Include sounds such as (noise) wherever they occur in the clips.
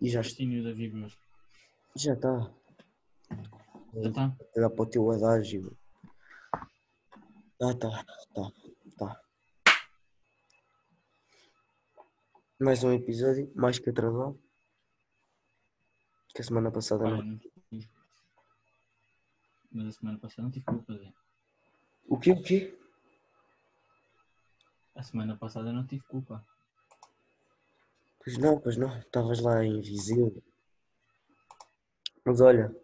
E já, Destino da Vigor. já está. Já está? Pegar para o teu adágio. Ah, tá, tá, tá. Mais um episódio, mais que atrasado. Que a semana passada Pá, não. Mas a semana passada não tive culpa, Zé. O quê, o quê? A semana passada não tive culpa. Pois não, pois não. Estavas lá em Viseu. Mas olha,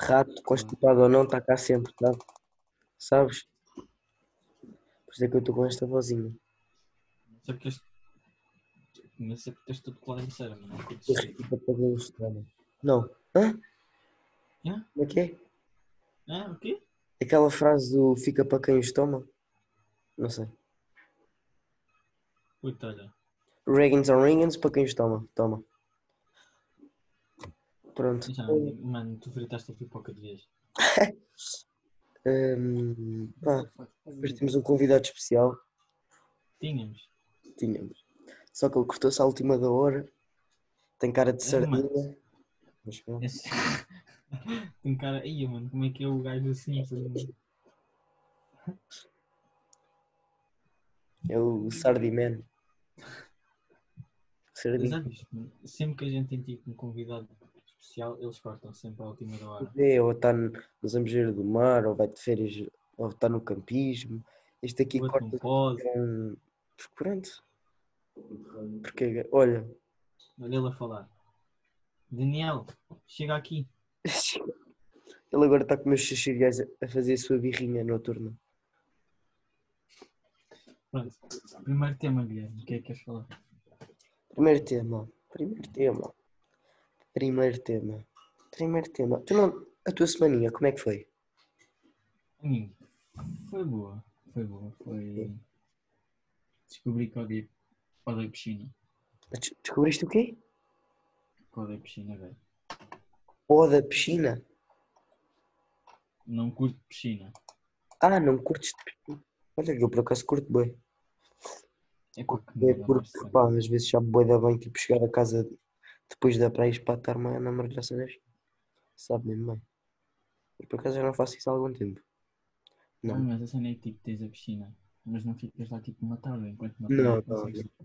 rato, constipado ou não, está cá sempre, tá? Sabes? Por isso é que eu estou com esta vozinha. Não sei porque este. Não sei porque tens tudo claro em sério, mas não curto Eu repito para fazer o estômago. Não. Hã? Hã? Como é que é? Ah, o quê? Aquela frase do fica para quem o estômago? Não sei. Puta, olha. Reagans or Ringans para quem o estômago. Toma. Pronto. Já, mano, tu fritaste a pipoca de vez. (laughs) Hum, pá, depois temos um convidado especial. Tínhamos. Tínhamos. Só que ele cortou-se à última da hora. Tem cara de É, sardinha. Mas pronto. Esse... (laughs) Tem cara. Ia, mano, como é que é o gajo assim? assim? É o Sardiman. Sempre que a gente tem tipo um convidado especial, eles cortam sempre à última da hora. É, ou está no- nos Zambujeiro do Mar, ou vai de férias, ou está no campismo. Este aqui outro corta pode. com. Pronto. Porque, olha, Olha ele a falar. Daniel, chega aqui. (laughs) ele agora está com meus xixiriais a fazer a sua birrinha noturna. Pronto. Primeiro tema, Guilherme. O que é que queres falar? Primeiro tema. Primeiro tema. Primeiro tema. Primeiro tema. Tu não, a tua semaninha, como é que foi? Foi boa. Foi boa. Foi. Descobri que odeio, odeio piscina. Des- Descobriste o quê? Que odeio piscina, velho. Pó da piscina. Não curto piscina. Ah, não curtes de piscina. Olha, eu por acaso curto bem. É porque É dá mais porque, pá, às vezes já boi da bem, tipo, chegar a casa depois da praia para estar mais na piscina. Sabe mesmo bem. Mas por acaso já não faço isso há algum tempo. Não, Não. mas a cena é que tipo, tens a piscina, mas não ficas lá tipo uma tarde, enquanto na Não, praia não, consegues. tipo,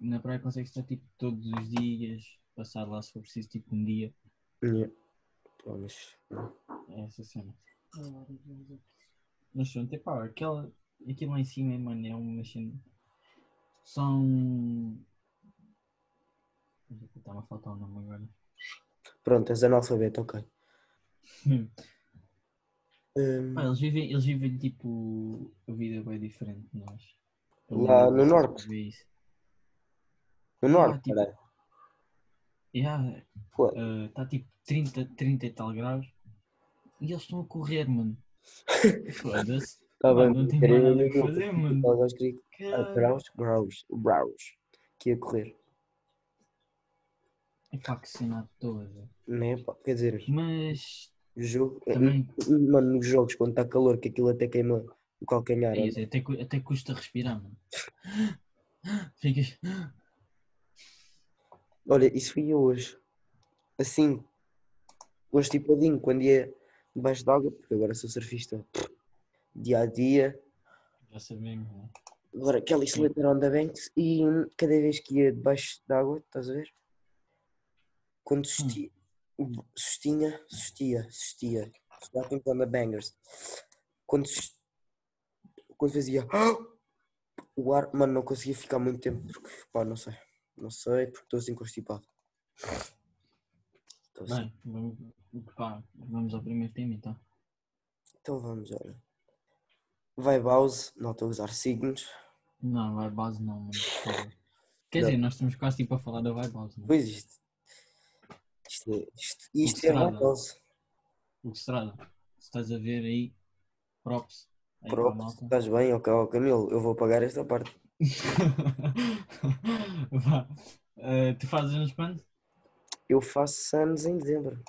Na praia consegues estar tipo todos os dias, passar lá se for preciso tipo um dia. Yeah. Pá, mas, É essa cena. Mas pronto, é pá, aquela, aquilo lá em cima, mano, é uma cena. São. Está-me a faltar o nome agora. Pronto, és analfabeto, ok. Hum, Pá, eles, vivem, eles vivem tipo a vida bem diferente de nós. Lá no norte? No norte, tipo- caralho. Yeah, está tipo 30, 30 e tal graus e eles estão a correr, mano. (laughs) Foda-se. Não tem nada a fazer, mano. Ah, Caralho. Graus, graus, graus. Que ia correr. Epá, que cena toda. Né, pá, quer dizer, Mas o jogo. também, Mano, nos jogos, quando está calor, que aquilo até queima o calcanhar. é isso, até, até custa respirar, mano. (laughs) Ficas. Olha, isso fui eu hoje. Assim, constipadinho, quando ia debaixo d'água, porque agora sou surfista dia a dia. Já sabemos, né? Agora, aquela excelente on the banks e hum, cada vez que ia debaixo d'água, estás a ver? Quando sustia, sustinha, sustia, sustia, starting on the bangers. Quando, quando fazia (gasps) o ar, mano, não conseguia ficar muito tempo, porque, pá, não sei, não sei, porque estou assim constipado. Estou assim. Bem, vamos, pá, vamos ao primeiro tema então. Então vamos, olha. Vai Bause, não estou a usar signos. Não, vai base não, mano. (laughs) Quer Não. dizer, nós estamos quase tipo a falar da vai base, né? Pois isto. Isto é, isto, isto é. Vai Bause. O Estrada, se estás a ver aí, props. Aí malta. estás bem, ok, ó Camilo, eu vou pagar esta parte. (laughs) Vá. Eh, tu fazes anos quando? Eu faço anos em dezembro.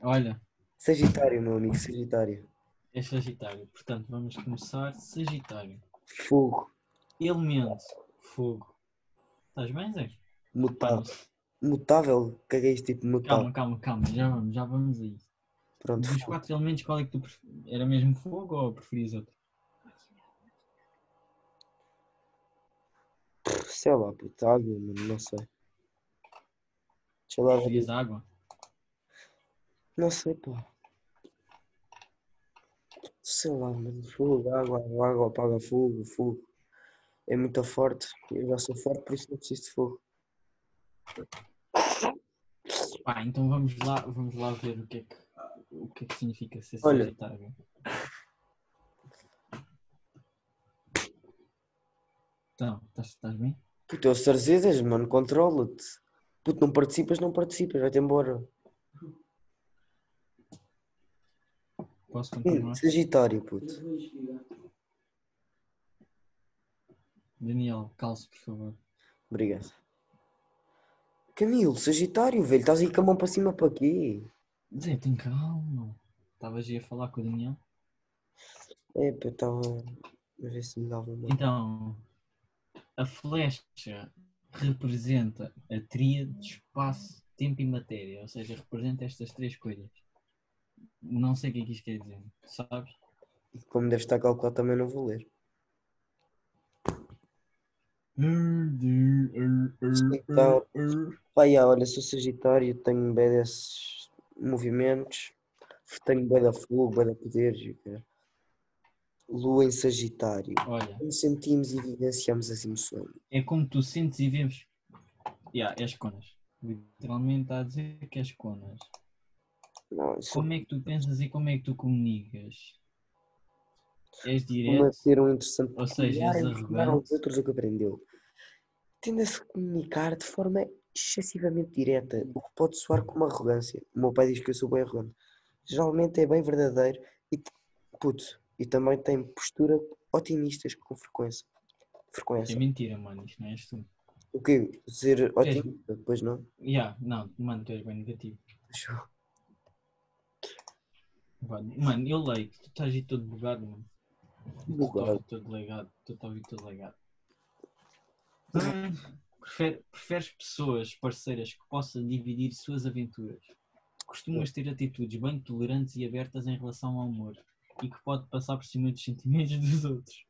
Olha, Sagitário, meu amigo, Sagitário. É Sagitário. Portanto, vamos começar. Sagitário. Fogo, Elemento. Fogo. Estás bem, Zé? Mutado. não, Mutável? O que é que é isto tipo mutável? Calma, calma, calma, já vamos, já vamos a isso. Pronto, Dos quatro elementos, qual é que tu pref... Era mesmo fogo ou preferias outro? sei lá, puta, água, mano, não sei. Deixa lá ver. Preferias água? Não sei, pá. Sei lá, mano. Fogo, água, água, apaga fogo, fogo. É muito forte. Eu já sou forte, por isso não preciso de fogo. Pá, então vamos lá, vamos lá ver o que é que, o que, é que significa ser Olha. sagitário. Então, estás, estás bem? Puto, é o Sarzedas, mano, controla-te. Puto, não participas, não participas, vai-te embora. Posso continuar? Sagitário, puto. Daniel, calce, por favor. Obrigado. Camilo, Sagitário, velho, estás aí com a mão para cima para quê? Zé, tem calma. Estavas aí a falar com o Daniel? É, eu estava a ver se me dava uma. Então, a flecha representa a tríade de espaço, tempo e matéria, ou seja, representa estas três coisas. Não sei o que é que isto quer dizer, sabes? Como deve estar calculado, também não vou ler. Então, Pá, já, olha, sou Sagitário, tenho bem desses movimentos, tenho bem da fogo, bem da quê? Lua em Sagitário. Olha, Como sentimos e vivenciamos as emoções. é como tu sentes e vives. Yeah, és conas. Literalmente está a dizer que és conas. Como é que tu pensas e como é que tu comunicas? És direto? é ser um interessante Ou seja, és ensinar aos arrogante. outros o que aprendeu. Tende a se comunicar de forma excessivamente direta, o que pode soar como arrogância. O meu pai diz que eu sou bem arrogante. Geralmente é bem verdadeiro e, puto, e também tem postura otimistas com frequência. É Frequência. mentira, mano, isto não és tu. O quê? Ser otimista? Pois não? Yeah, não, mano, tu és bem negativo. Vá, Mano, eu leio, tu estás aí todo bugado, mano. Bugado. estás todo legado, tu estás aí todo legado. Hum, Prefere- preferes pessoas parceiras que possam dividir suas aventuras? Costumas ter atitudes bem tolerantes e abertas em relação ao amor e que pode passar por cima dos sentimentos dos outros.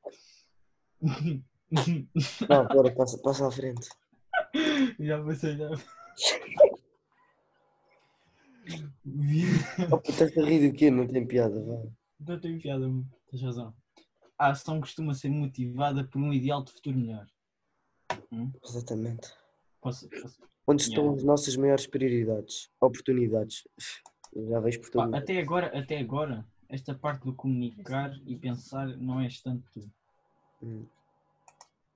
Não, agora passa, passa à frente. (laughs) já passei, já. Oh, estás a rir do quê? Não tem piada, vá. Não tenho piada, tens razão. A ação costuma ser motivada por um ideal de futuro melhor. Exatamente. Posso, posso- Onde estão Yeah. as nossas maiores prioridades? Oportunidades. Já vejo por Pá, todo até agora, até agora, esta parte do comunicar e pensar não és tanto tu. Hum.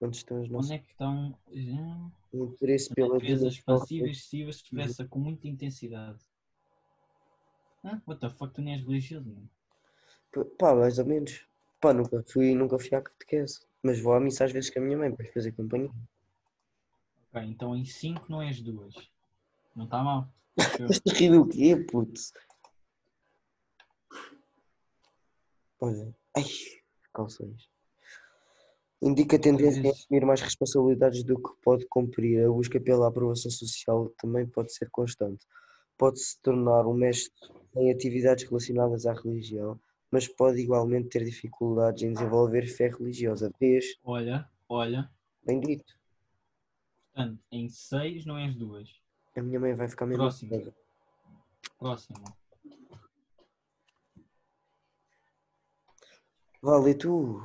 Onde estão as Onde nossas é que estão já, o interesse pela vida? naturezas só- passivas, excessivas, expressa com muita intensidade? Ah, what the fuck, tu nem és religioso, mano. Pá, mais ou menos. Pá, nunca fui, nunca fui à catequese. Mas vou à missa às vezes com a minha mãe para fazer companhia. Ok, então em 5 não és duas. Não está mal. Estás a rir do quê, puto? Olha. Ai, calções. Indica tendência a assumir mais responsabilidades do que pode cumprir. A busca pela aprovação social também pode ser constante. Pode-se tornar um mestre em atividades relacionadas à religião, mas pode igualmente ter dificuldades em desenvolver fé religiosa. Vês? Olha, olha, Bem dito. portanto, em 6 não és duas. A minha mãe vai ficar mesmo. Próximo. nervosa. Próximo. Vale, tu.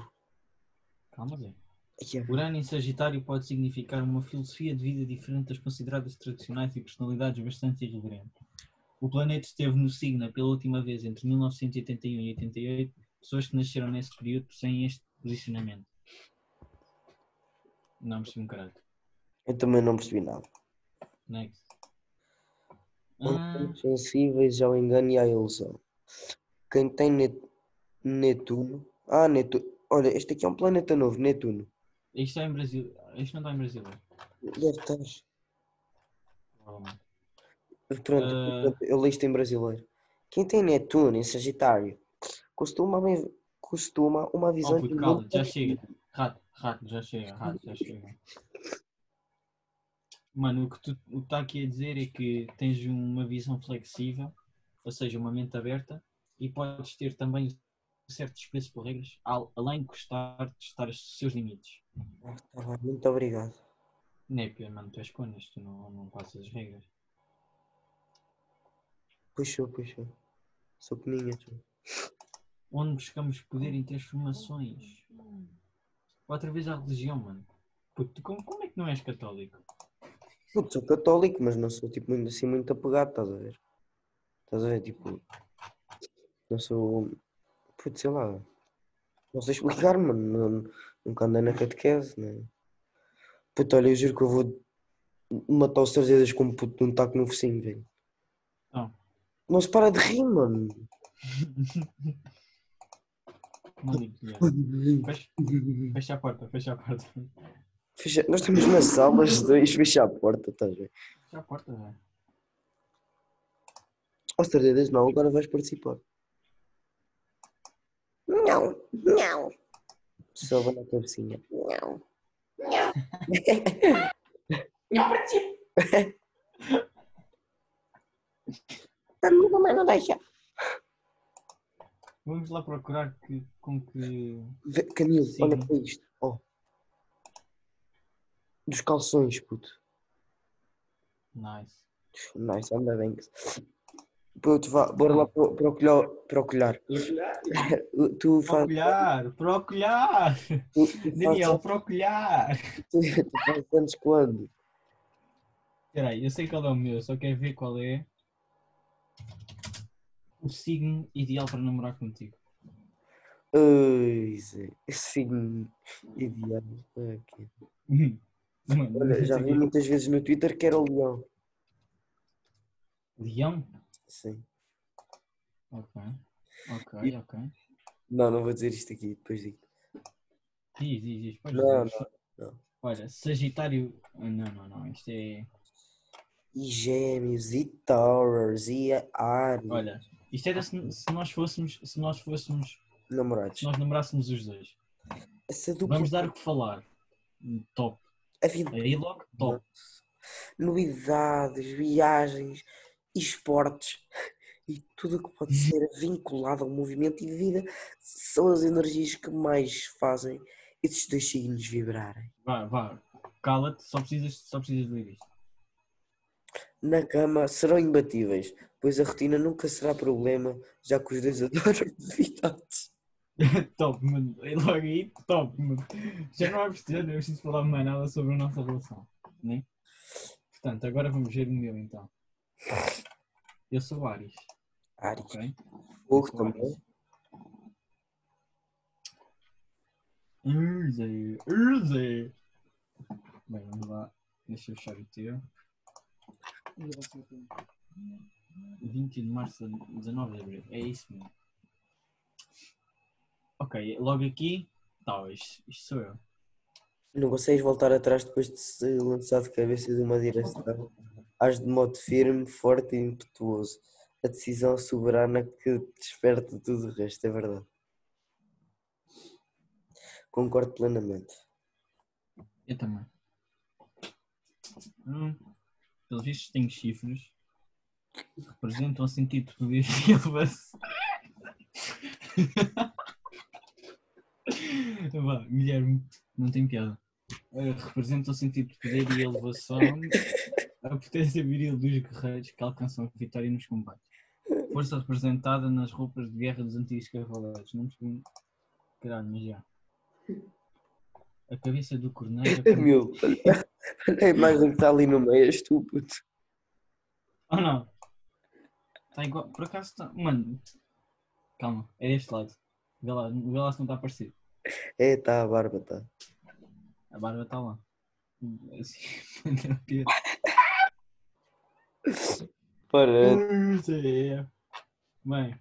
Calma, Zé. Ai, é. Urano em Sagitário pode significar uma filosofia de vida diferente das consideradas tradicionais e personalidades bastante irreverentes. O planeta esteve no signo pela última vez entre 1981 e 88. Pessoas que nasceram nesse período possuem este posicionamento. Não percebi um caralho. Eu também não percebi nada. Next. Ah, sensíveis ao engano e à ilusão. Quem tem Net- Netuno. Ah, Netuno. Olha, este aqui é um planeta novo, Netuno. isto é em Brasil. Isto não está em Brasil. Deve estar. Pronto, Ah. eu li isto em brasileiro. Quem tem Netuno em Sagitário costuma, costuma uma visão Oh, puto, de mundo já chega. Rato, rato, já chega, rato, já chega. Mano, o que tu está aqui a dizer é que tens uma visão flexível, ou seja, uma mente aberta, e podes ter também certo desprezo por regras, al- além de gostar de estar os seus limites. Tá Muito obrigado. Népia, mano, tu és conas, tu não, não passas as regras. Puxou, puxou. Sou peninha, tu. Onde buscamos poder em transformações. Outra vez a religião, mano. Puto, como, como é que não és católico? Puto, sou católico, mas não sou tipo muito, assim muito apegado, estás a ver? Estás a ver, tipo. Não sou. Puto, sei lá. Não sei explicar, mano. Não, nunca andei na catequese, né? Puto, olha, eu juro que eu vou matar os três com um puto de um taco no focinho, velho. Não se para de rir, mano. Já. Fecha, fecha a porta, fecha a porta. Fecha- Nós estamos na sala, os dois, fecha a porta, estás a ver? Fecha a porta, velho. Aos três não, agora vais participar. Não, não. Só vou na cabecinha. Não. Não participo. (laughs) A minha mamãe não deixa. Vamos lá procurar que, com que. Camilo, Sim. olha para isto. Ó. Dos calções, puto. Nice. Nice, anda bem. Puto, vá, bora lá pro- procurar. procurar. (laughs) Tu fazes. Proculhar, proculhar! Tu, tu (laughs) Daniel, fazes, proculhar! tu, (laughs) tu fazes anos quando? Espera aí, eu sei qual é o meu, só quero ver qual é o signo ideal para namorar contigo. Ai, Zé, signo ideal. Ok. (laughs) Mano, Olha, já vi quê. muitas vezes no Twitter que era o leão. Leão? Sim. Ok. Ok, ok. Não, não vou dizer isto aqui, depois digo. Diz, diz, diz. Não, não, não. Olha, Sagitário. ah, Não, não, não. Isto é. E gêmeos, e Taurus, e Ares. Olha, isto era se, se nós fôssemos. Se nós fôssemos. Namorados. Se nós namorássemos os dois. Dupla. Vamos dar o que falar. Top. A vida. Aí logo, top. Novidades, viagens, esportes e tudo o que pode ser (laughs) vinculado ao movimento e vida são as energias que mais fazem esses dois signos vibrarem. Vá, vá. Cala-te, só precisas, só precisas de ler isto. Na cama serão imbatíveis, pois a rotina nunca será problema, já que os dois (laughs) adoram novidades. (laughs) top, mano. E logo aí, top, mano. Já não há preciso, não é preciso falar mais nada sobre a nossa relação. Né? Portanto, agora vamos ver o meu então. Eu sou Ares, Ares, ok? fogo também. Urze, urze. Bem, vamos lá. Deixa eu fechar o teu. 20 de março a 19 de abril. É isso mesmo. Ok, logo aqui. Tá, isto, isto sou eu. Não consegues voltar atrás depois de se lançar de cabeça de uma direção. Hás de modo firme, forte e impetuoso. A decisão soberana que desperta tudo o resto, é verdade. Concordo plenamente. Eu também. Hum, pelos vistos tenho chifres. que Representam o sentido de poder e elevação. Vá, Guilherme, não tem piada. Eh, representa o sentido de poder e elevação, a potência viril dos guerreiros que alcançam a vitória nos combates. Força representada nas roupas de guerra dos antigos cavaleiros. Não percebi. Caralho, mas já. A cabeça do corneiro. (laughs) Meu, (laughs) a imagem que está ali no meio, és tu, puto. Oh não. Está igual. Por acaso está. Mano. Calma, é deste lado. Vê lá, vê lá se não está parecido. É, está a barba, está. A barba está lá. Assim. (laughs) É. Bem.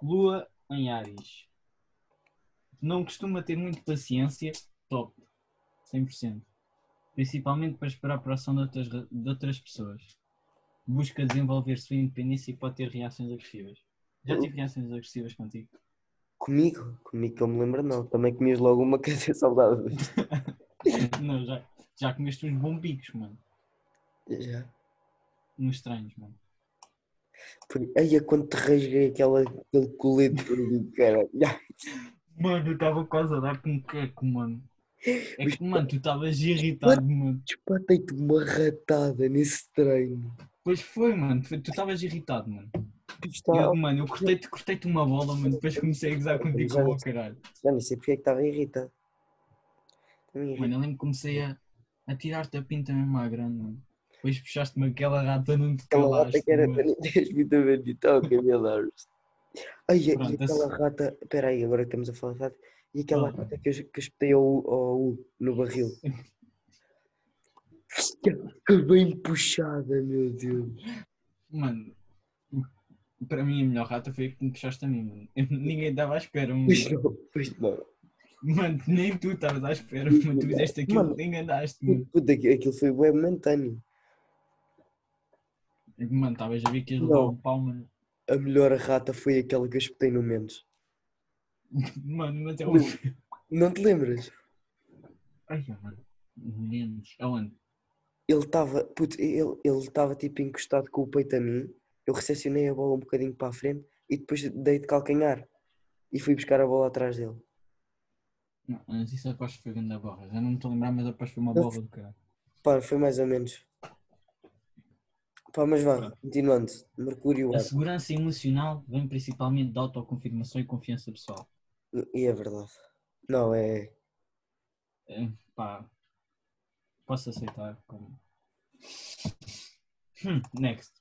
Lua em Ares. Não costuma ter muito paciência. Top. 100%. Principalmente para esperar por ação de outras, ra- de outras pessoas. Busca desenvolver sua independência e pode ter reações agressivas. Já tive reações agressivas contigo? Comigo? Comigo que eu me lembro, não. Também comias logo uma (laughs) é saudade. (laughs) Não, já, já comeste uns bombicos, mano. Já. Uns estranhos, mano. Aí quando te rasguei aquela, aquele colete cara. (laughs) Mano, eu estava quase a dar com um queco, mano. É que, mano, tu estavas irritado, mano. Despatei-te uma ratada nesse treino. Pois foi, mano. Tu estavas irritado, mano. Eu, mano, eu cortei-te cortei uma bola, mano. Depois comecei a gozar contigo Já ao caralho. Já nem sei porque é que estava irritado. Mano, eu lembro que comecei a, a tirar-te a pinta mesmo à grande, mano. Depois puxaste-me aquela rata, não te Aquela calaste. rata que era mano. (laughs) então, Camila. Ai, e aquela rata. Espera aí, agora que estamos a falar de rata. E aquela Ah. que eu, espetei ao, ao U no barril. Que bem puxada, meu Deus. Mano, para mim a melhor rata foi a que me puxaste a mim, mano. Eu- (laughs) ninguém estava à espera, mano. Pois não, pois não. Mano, nem tu estavas à espera, mano. Tu fizeste aquilo, Mano. te enganaste, mano. Puta, aquilo foi bem momentâneo. Mano, estavas a ver que ias levar o pau, mano. A melhor rata foi aquela que eu espetei no Mendes. Mano, mas é um. Não. Te lembras? Ai, mano. Menos. Aonde? Ele estava, ele ele estava tipo encostado com o peito a mim. Eu recepcionei a bola um bocadinho para a frente e depois dei de calcanhar e fui buscar a bola atrás dele. Não, mas isso aposto que foi grande borra. Já não me estou a lembrar, mas que foi uma bola do caralho. Pá, foi mais ou menos. Pá, mas vá, continuando. Mercúrio A segurança emocional vem principalmente da autoconfirmação e confiança pessoal. E é verdade. Não, é. É, pá, posso aceitar como. Hum, next.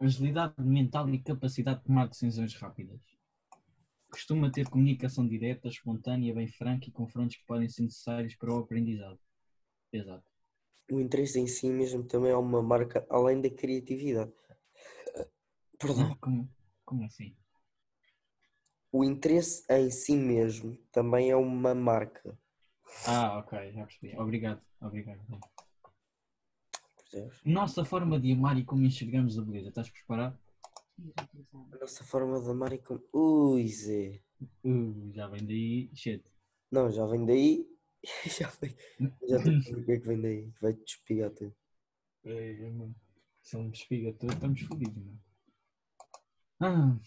Agilidade mental e capacidade de tomar decisões rápidas. Costuma ter comunicação direta, espontânea, bem franca e confrontos que podem ser necessários para o aprendizado. Exato. O interesse em si mesmo também é uma marca além da criatividade. Perdão. Como, como assim? O interesse em si mesmo também é uma marca. Ah, ok, já percebi. Obrigado, obrigado. Percebes? Nossa forma de amar e como enxergamos a beleza. Estás preparado? A nossa forma de amar é como. Ui, Zé. Uh, já vem daí, shit. Não, já vem daí. (laughs) Já vem. Já o que é que vem daí. Vai-te despigar tudo. É, mano. Se ele me despiga todo, estamos fodidos, mano. Ah.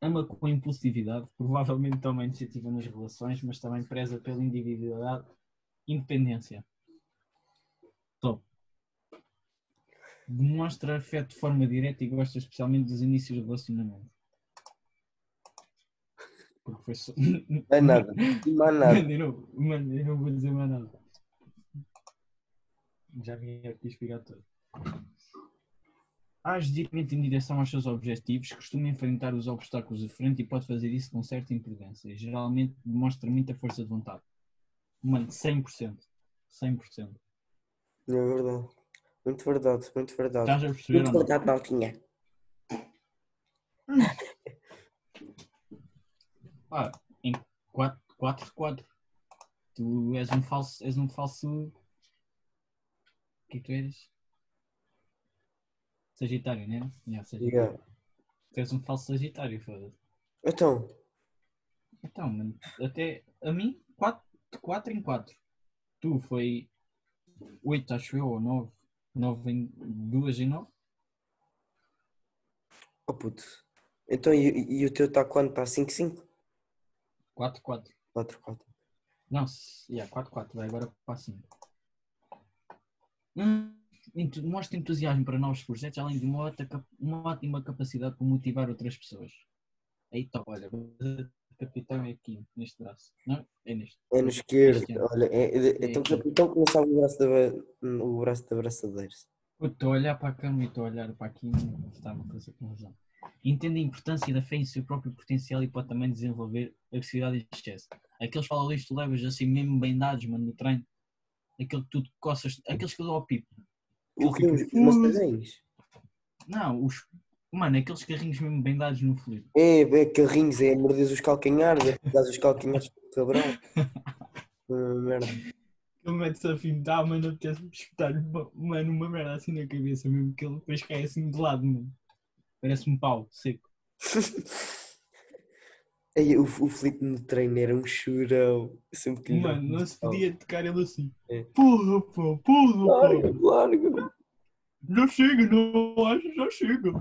Ama com impulsividade, provavelmente toma iniciativa nas relações, mas também preza pela individualidade e independência. Top. Demonstra afeto de forma direta e gosta especialmente dos inícios do relacionamento. Porque foi só. É nada. Há nada. Mano, (laughs) eu não vou dizer mais nada. Já vim aqui explicar tudo. Age diretamente em direção aos seus objetivos, costuma enfrentar os obstáculos de frente e pode fazer isso com certa imprudência. Geralmente demonstra muita força de vontade. Mano, 100%. 100%. É verdade. Muito verdade, muito verdade. Estás a perceber Muito verdade, Maltinha. Ah, em 4 4 4. Tu és um falso. És um falso. O que é que tu eres? Sagitário, né? Yeah, sagitário. Yeah. Tu és um falso Sagitário, foda-se. Então, Então, mano, até a mim, 4, 4 em 4. Tu foi 8, acho eu, ou 9. 9 em 2 em 9. oh puto. Então, e, e o teu está quanto? Está 5-5? 4, 4. 4-4. Não, se- yeah, 4, 4. Vai agora para 5. Hum, mostra entusiasmo para novos projetos, além de uma, outra uma ótima capacidade para motivar outras pessoas. Aí está, olha, o capitão é aqui, neste braço. Não, é neste. É no esquerdo. Este. Olha, é, é, É então, aqui. então começava o braço da, o braço da braçadeira. Estou a olhar para a cama e estou a olhar para aqui e está-me a fazer confusão. Entende a importância da fé em seu próprio potencial e pode também desenvolver agressividade e excesso. Aqueles que tu levas assim mesmo bem dados, mano, no treino. Aquele que tu coças, aqueles que eu dou ao pipo. O que? Os Aquele maçadões? Não, os. Mano, aqueles carrinhos mesmo bem dados no fluido. É, é carrinhos, é morder os calcanhares, é pegar os calcanhares do cabrão. (laughs) Merda. Ele mete-se a fintar, mano, apetece-me espetar-lhe, mano, uma merda assim na cabeça mesmo, que ele depois cai assim de lado, mano. Parece um pau seco. (laughs) Ei, o, o Filipe no treino era um churão. Sempre que Mano, não se podia tocar ele assim. É. Porra, pô, porra, pô. Larga, larga. Já chega, não acho, já chega.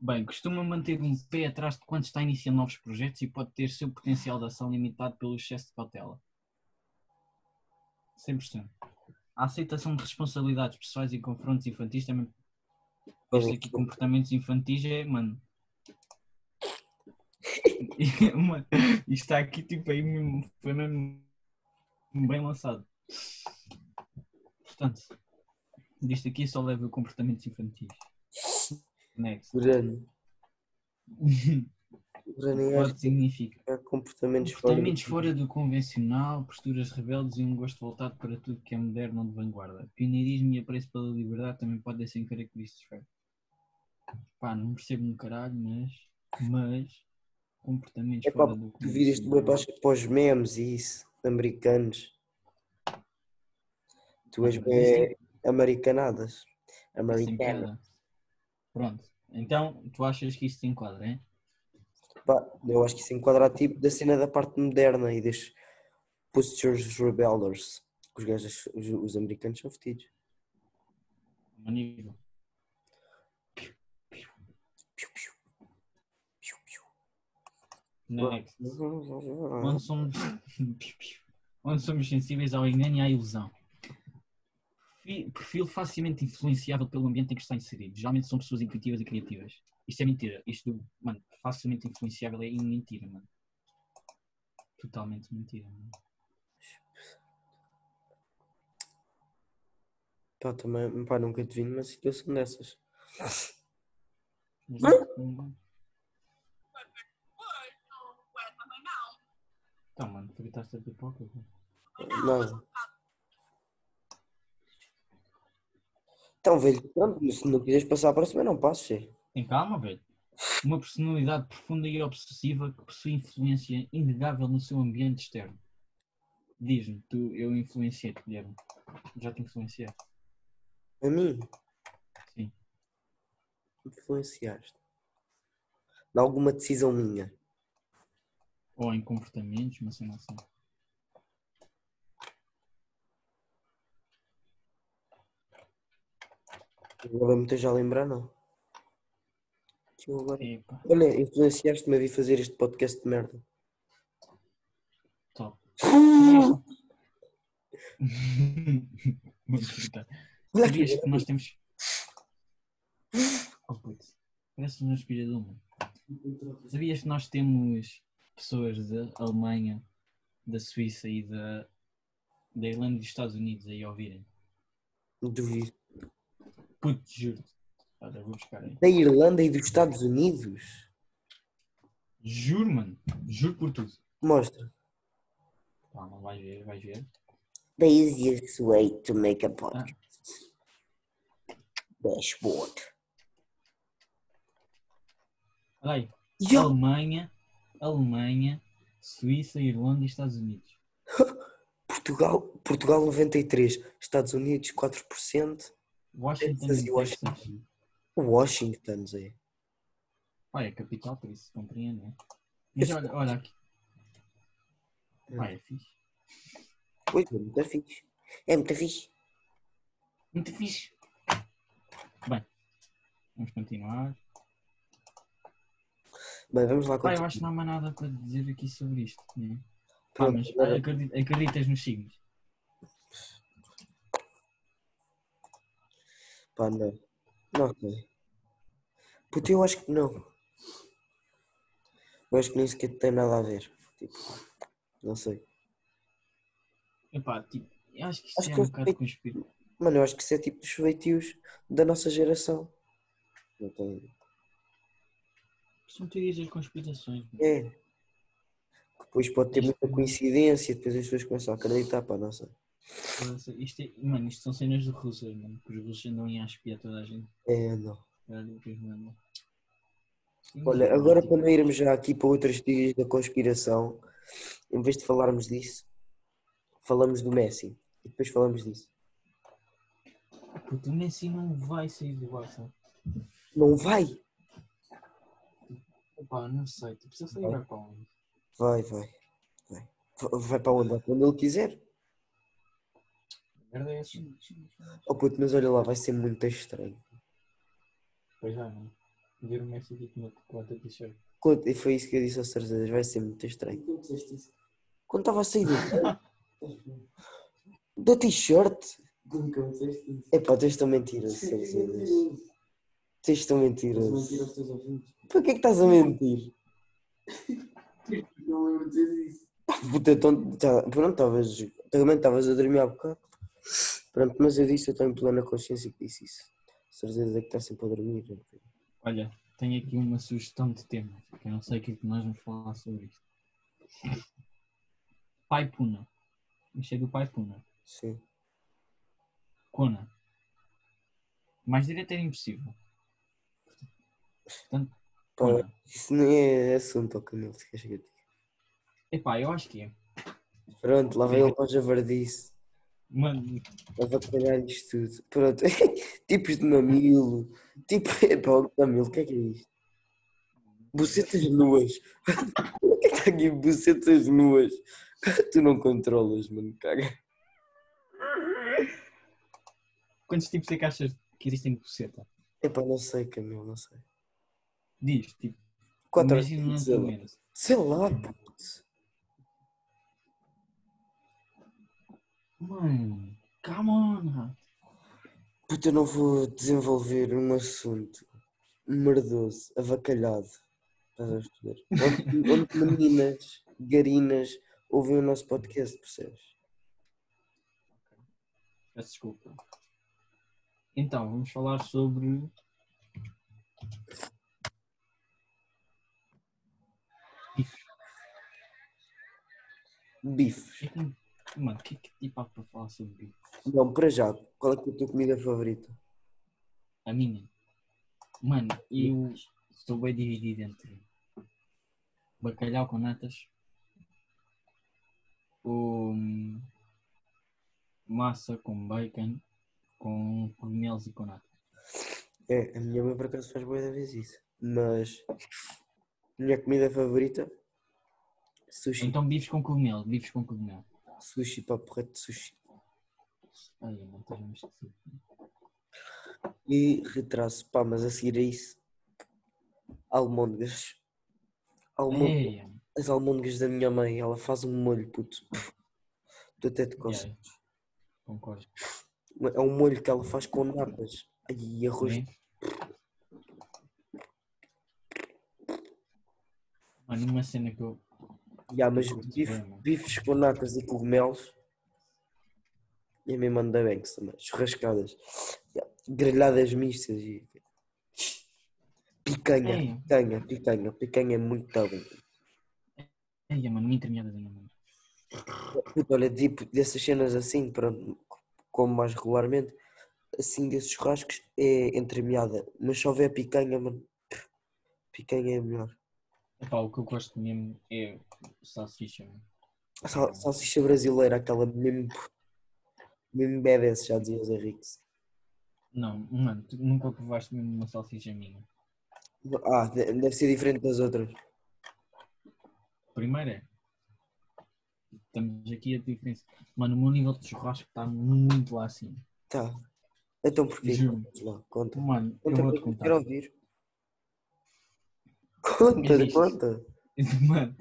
Bem, costuma manter um pé atrás de quando está a iniciar novos projetos e pode ter seu potencial de ação limitado pelo excesso de cautela. 100%. A aceitação de responsabilidades pessoais e confrontos infantis também. Este aqui, comportamentos infantis, é, mano. (laughs) Mano, Isto está aqui, tipo, aí mesmo, foi mesmo bem lançado. Portanto, disto aqui só leva comportamentos infantis. Next. Grande Pode significa é comportamentos fora. comportamentos fora do convencional, posturas rebeldes e um gosto voltado para tudo que é moderno ou de vanguarda. Pioneirismo e apreço pela liberdade também podem ser características. Pá, não percebo um caralho, mas. Mas. Comportamentos É fora do tu viras bem para, os- para os memes e isso, americanos. Tu és bem americanadas. Americana. Pronto. Então, tu achas que isso te enquadra, é? Pá, eu acho que isso enquadra tipo da cena da parte moderna e das postures rebellers. Os gajos, os, os americanos são fedidos. Manível. Next. Onde somos, (laughs) onde somos sensíveis ao engano e à ilusão. Perfil- facilmente influenciável pelo ambiente em que está inserido. Geralmente são pessoas intuitivas e criativas. Isto é mentira. Isto, mano, facilmente influenciável é mentira, mano. Totalmente mentira, mano. Pá, também, pá, nunca te vi numa situação dessas. Mas, Tá, mano, tu gritaste a pipoca. Não. Então, velho, pronto, se não quiseres passar a próxima, não passes. é. Tem calma, velho. Uma personalidade profunda e obsessiva que possui influência inegável no seu ambiente externo. Diz-me, tu, eu influenciei-te, Guilherme. Já te influenciei. A mim? Sim. Influenciaste. De alguma decisão minha. Ou em comportamentos, mas cena assim. Agora me esteja a lembrar, não. Eu agora... Epa, Olha, influenciaste-me a vir fazer este podcast de merda. top. (laughs) Olha Sabias aqui. que nós temos. Oh, putz. Parece um aspirador, mano. Sabias que nós temos pessoas da Alemanha, da Suíça e da, da Irlanda e dos Estados Unidos aí ouvirem? Duvido. Putz, juro-te. Olha, vou buscar aí. Da Irlanda e dos Estados Unidos? Juro, mano. Juro por tudo. Mostra. Calma, vais ver, vais ver. The easiest way to make a Ah, podcast. Dashboard. olha aí. Yeah. Alemanha, Alemanha, Suíça, Irlanda e Estados Unidos. (laughs) Portugal, Portugal 93, Estados Unidos 4%, Washington Texas e Washington. Texas. Washington, Zé. Pai, é capital, por isso se compreende, né? Mas olha, olha aqui. Pai, é fixe. Pois é, muito fixe. É muito fixe. Muito fixe. Bem, vamos continuar. Bem, vamos lá Pai, eu continuar. acho que não há mais nada para dizer aqui sobre isto. Né? Pronto, mas acredita- acreditas nos signos? Pá, não. Não sei. Puta, eu acho que não. Eu acho que nem sequer tem nada a ver. Tipo, não sei. Epá, tipo, eu acho que isto Acho é que um eu bocado sei- conspiro. Mano, eu acho que isso é tipo dos feitios da nossa geração. Não tem. São teorias das conspirações. mano. É. Depois pode ter muita coincidência, depois as pessoas começam a acreditar, pá, não sei. Isto, é, mano, isto são cenas de Rússia, mano. Que os russos andam a espiar toda a gente. É, não. Mandam. Olha, agora para não irmos já aqui para outras teorias da conspiração, em vez de falarmos disso, falamos do Messi. E depois falamos disso. Puto, o Messi não vai sair do Barça. Não vai! Pá, não sei. Tipo, se eu sair, vai para onde? Vai, vai. Vai, Va- vai para onde? Vai onde ele quiser. A merda é essa. Oh puto, mas olha lá, vai ser muito estranho. Pois já, não. Ver o Messi aqui com uma quanta t-shirt. Quando- E foi isso que eu disse aos certezas, vai ser muito estranho. Quando estava a sair do, (laughs) da t-shirt, Nunca me disseste isso. epá, tens tão mentiroso, certezas. Tens tão Mentir mentiroso. aos teus ouvintes. Para que é que estás a mentir? (laughs) Não lembro de dizer isso. Puta, então, tá, pronto, estavas, também estavas a dormir há bocado. Pronto, mas eu disse, eu tenho plena consciência que disse isso. Certeza que está sempre a dormir. né? Olha, tenho aqui uma sugestão de tema. Que eu não sei o que é que nós vamos falar sobre isto. (laughs) Pai Puna. Isto é do Pai Puna. Sim. Kona. Mais direito era impossível. Portanto, Pá, isso não é assunto, Camilo, se queres que eu diga. Epá, eu acho que é. Pronto, lá vem ele para o javardice. Mano, Ele vai calhar isto tudo. Pronto, (laughs) tipos de mamilo. Tipo, (laughs) epá, o Camilo, o que é que é isto? Bucetas nuas. O que é que está aqui? Bucetas nuas. (laughs) Tu não controlas, mano, caga. quantos tipos é que achas que existem de buceta? Epá, não sei, Camilo, não sei. Diz, tipo, Quatro horas imagina sei lá. Sei lá, puto. Mano, come on. Puta, eu não vou desenvolver um assunto merdoso, avacalhado. Estás a perceber? Onde, onde meninas, garinas, ouvem o nosso podcast, percebes? Peço desculpa. Então, vamos falar sobre. Bifes. Mano, o que é que tipo há para falar sobre bife? Não, para já, qual é que é a tua comida favorita? A minha. Mano, eu estou bem dividido entre bacalhau com natas hum, massa com bacon com cogumelos e com natas. É, a minha mãe por acaso faz boa da vez isso. Mas, minha comida favorita? Sushi. Então bifes com cogumelo, bifes com cogumelo. Sushi, papo reto de sushi. Ai, não estás a me esquecer. E retraso, pá, mas a seguir a isso, almôndegas. Almôndegas. Ei, As almôndegas da minha mãe, ela faz um molho, puto. Tu até te yeah, concordo. É um molho que ela faz com natas. E arroz. Né? Mano, uma cena que eu. Ya, mas bife- bem, mano. bifes com natas e cogumelos. E a minha mãe da Banks também. Churrascadas. Ya, Grelhadas mistas e. Picanha, Ei. picanha, picanha. Picanha é muito bom. Ei, mano, minha tremada da minha mãe. Puto, Olha, tipo, dessas cenas assim, pronto, como mais regularmente, assim desses churrascos é entremeada. Mas se houver picanha, mano, picanha é melhor. Epá, o que eu gosto mesmo é salsicha. mano. Sal- salsicha brasileira, aquela mesmo, mesmo badass, já dizia os Henriques. Não, mano, tu nunca provaste mesmo uma salsicha minha. Ah, de- deve ser diferente das outras. Primeiro é. Estamos aqui a diferença. Mano, o meu nível de churrasco está muito lá acima. Tá. Então porquê? Juro. Lá, conta. Mano, eu Conta vou-te para quem contar. quer ouvir. Conta, Existe. conta. (laughs) Mano,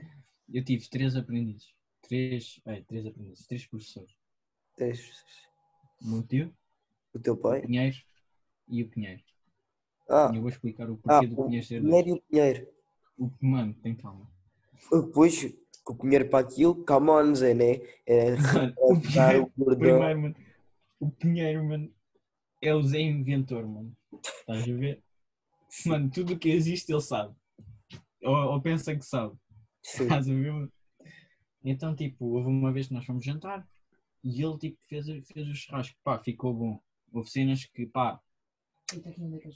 eu tive três aprendizes. Três, é, três aprendizes, três professores. Tens O meu tio, o teu o pai? Pinheiro e o Pinheiro. Ah, E eu vou explicar o ah porquê do o Pinheiro ser dois. Pinheiro e o Pinheiro. O, mano, tem calma. Depois, com o Pinheiro para aquilo, come on, Zé, né? É o Pinheiro, o primeiro, mano, o Pinheiro, mano, é o Zé Inventor, mano. Estás a ver? Mano, tudo o que existe ele sabe. Ou, ou pensa que sabe. Sim. Estás a ver? mano? Então, tipo, houve uma vez que nós fomos jantar e ele, tipo, fez, fez o churrasco. Pá, ficou bom. Houve cenas que, pá,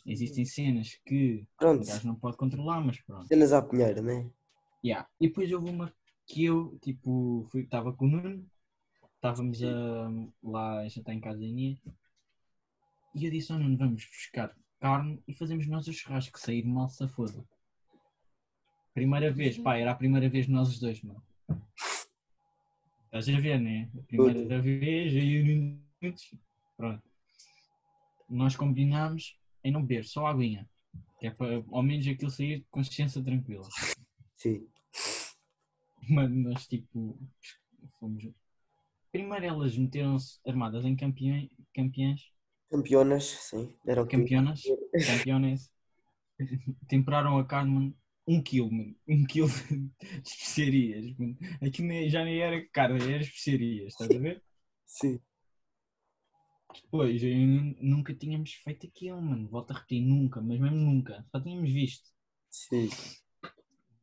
existem cenas que o Pronto, gajo não pode controlar, mas pronto. cenas à Pinheiro, né? Yeah. E depois houve uma que eu, tipo, fui, estava com o Nuno, estávamos a, lá a jantar em casa da Inês, e eu disse ao Nuno, vamos buscar carne e fazemos nós o churrasco, sair mal se foda. Primeira vez, pá, era a primeira vez nós os dois, mano. Estás a ver, né? A primeira vez, aí Pronto. Nós combinámos em não beber, só aguinha. Que é para ao menos aquilo sair de consciência tranquila. Sim. Mano, nós tipo. Fomos. Primeiro elas meteram-se armadas em campeões. campeãs. Campeonas, sim. Era o que Campeonas. Campeones. (laughs) Temperaram a carne, mano. Um quilo, mano. Um quilo de especiarias, mano. Aquilo nem- já nem era carne, era especiarias, estás a ver? Sim. Pois, eu nu- nunca tínhamos feito aquilo, mano. Volto a repetir, nunca, mas mesmo nunca. Só tínhamos visto. Sim.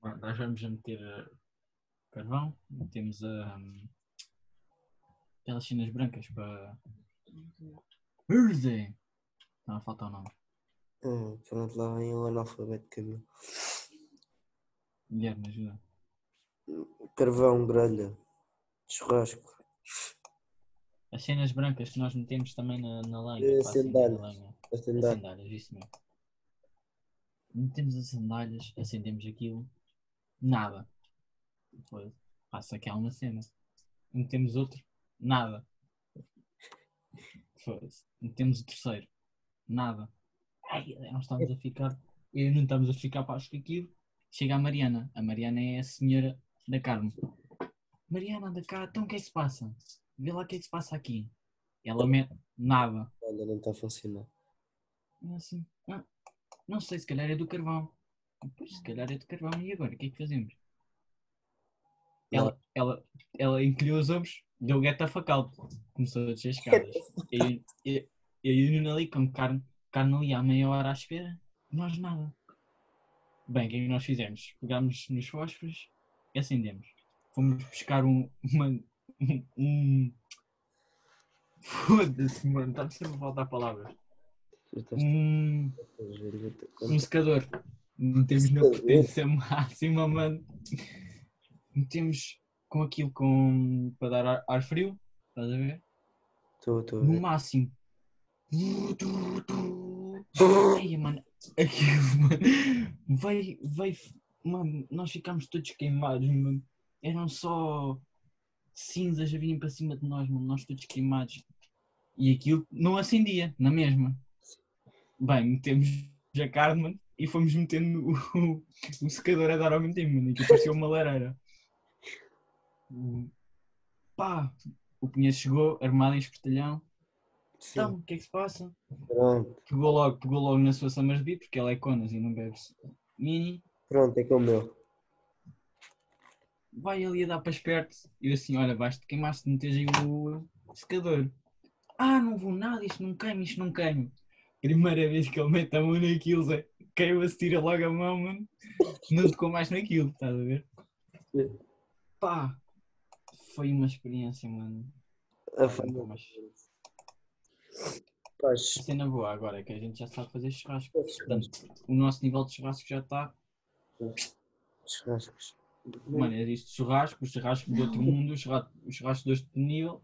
Bom, Nós vamos meter uh, carvão, metemos a. um, aquelas cenas brancas para. Verde! Não, falta o nome. Ah, pronto, lá vem o analfabeto Camilo. Guilherme, ajuda. Carvão, grelha, churrasco. As cenas brancas que nós metemos também na, na lenha. Eh, para acender sandálias. As sandálias, isso mesmo. Metemos as sandálias, acendemos aquilo, nada. Foi. Passa aqui uma cena. Metemos outro, nada. Foda-se. Metemos o terceiro, nada. Ai, nós estamos a ficar. Eu não estamos a ficar para que aquilo. Chega a Mariana. A Mariana é a senhora da Carmo. Mariana, anda cá, então o que é que se passa? Vê lá o que é que se passa aqui. Ela mete nada. Olha, não está a funcionar. E assim, ah, não sei, se calhar é do carvão. Pois, se calhar é do carvão. E agora, o que é que fazemos? Ela, ela, ela encolheu os ombros, deu gueta facal. Começou a descer as escadas. (laughs) Eu, e o Nuno ali com carne, carne ali há meia hora à espera, nós nada. Bem, o que é que nós fizemos? Pegámos nos fósforos e acendemos. Fomos buscar um. Uma, um, um... Foda-se, mano, está sempre a faltar palavras. Um, um secador. Metemos na potência máxima, mano. Metemos com aquilo com, para dar ar, ar frio, estás a ver? Estou, estou No máximo. Ai, mano, aquilo, (laughs) mano. Veio, veio, mano, nós ficámos todos queimados, mano. Eram só cinzas a virem para cima de nós, mano. Nós todos queimados. E aquilo não acendia, na mesma. Bem, metemos a carne, mano, e fomos metendo o, o, o secador a dar ao mesmo tempo, mano. E que parecia uma lareira. O- Pá, o Pinheiro chegou, armado em espertalhão. Então, o que é que se passa? pronto, Pegou logo, pegou logo na sua Summer Beer, porque ela é conas e não bebe mini. pronto, é que é o meu. Vai ali a dar para esperto. E eu assim, olha, vais-te queimar se meteres aí o secador. Ah, não vou nada, isto não queima, isto não queima. Primeira vez que ele mete a mão naquilo, Zé. Queima-se, tira logo a mão, mano. Não tocou mais naquilo, estás a ver? Pá, foi uma experiência, mano. A Nunca fama. mais. Paz. Cena boa agora é que a gente já sabe fazer churrasco. Portanto, o nosso nível de churrasco já está Churrascos. Mano, existe churrasco, o churrasco do outro mundo, o churrasco, o churrasco outro nível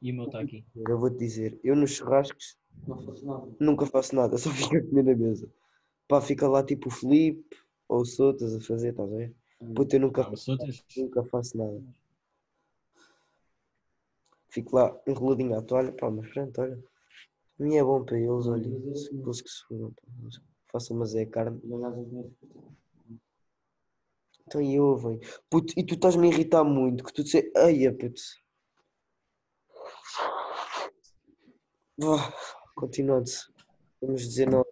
e o meu está aqui. Eu vou-te dizer, eu nos churrascos faço nunca faço nada, (laughs) só fico a comer na mesa. Pá, fica lá tipo o Felipe ou o Sotas a fazer, estás a ver? Puta, eu nunca, Ah, outros, nunca faço nada. Fico lá enroladinho à toalha, pá, mas pronto, olha. A mim é bom para eles, olha. Se fosse que se. Eles Façam, mas é carne. Então e eu, velho. Puto, e tu estás-me a irritar muito, que tu disse. Ai, puto. Vá, continuando. Vamos dizer não.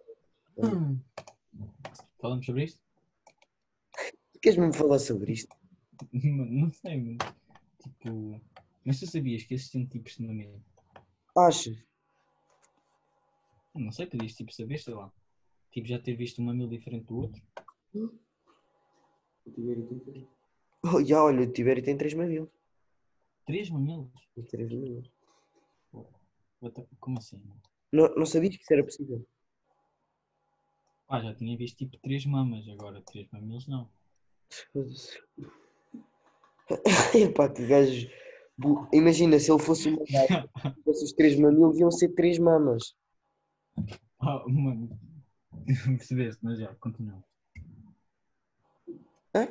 falamos sobre isto? Queres mesmo falar sobre isto? (laughs) Não sei, mano. Tipo, mas tu sabias que existem tipos de mamilo? Achas? Não sei, podias tipo saber, sei lá. Tipo, já ter visto um mamilo diferente do outro? O Tibério tem que Oh, já, olha, o Tibério tem 3 mil. Três mamilos? Tem 3 mil. What the- Como assim? Não, não sabias que isso era possível? Ah, já tinha visto tipo três mamas, agora três mamilos não. (laughs) Epá, que gajo. Imagina, se ele fosse (laughs) se fosse os 3 mamilos, iam ser 3 mamas. Ah, mano. Percebeste, mas já, continua. Hã?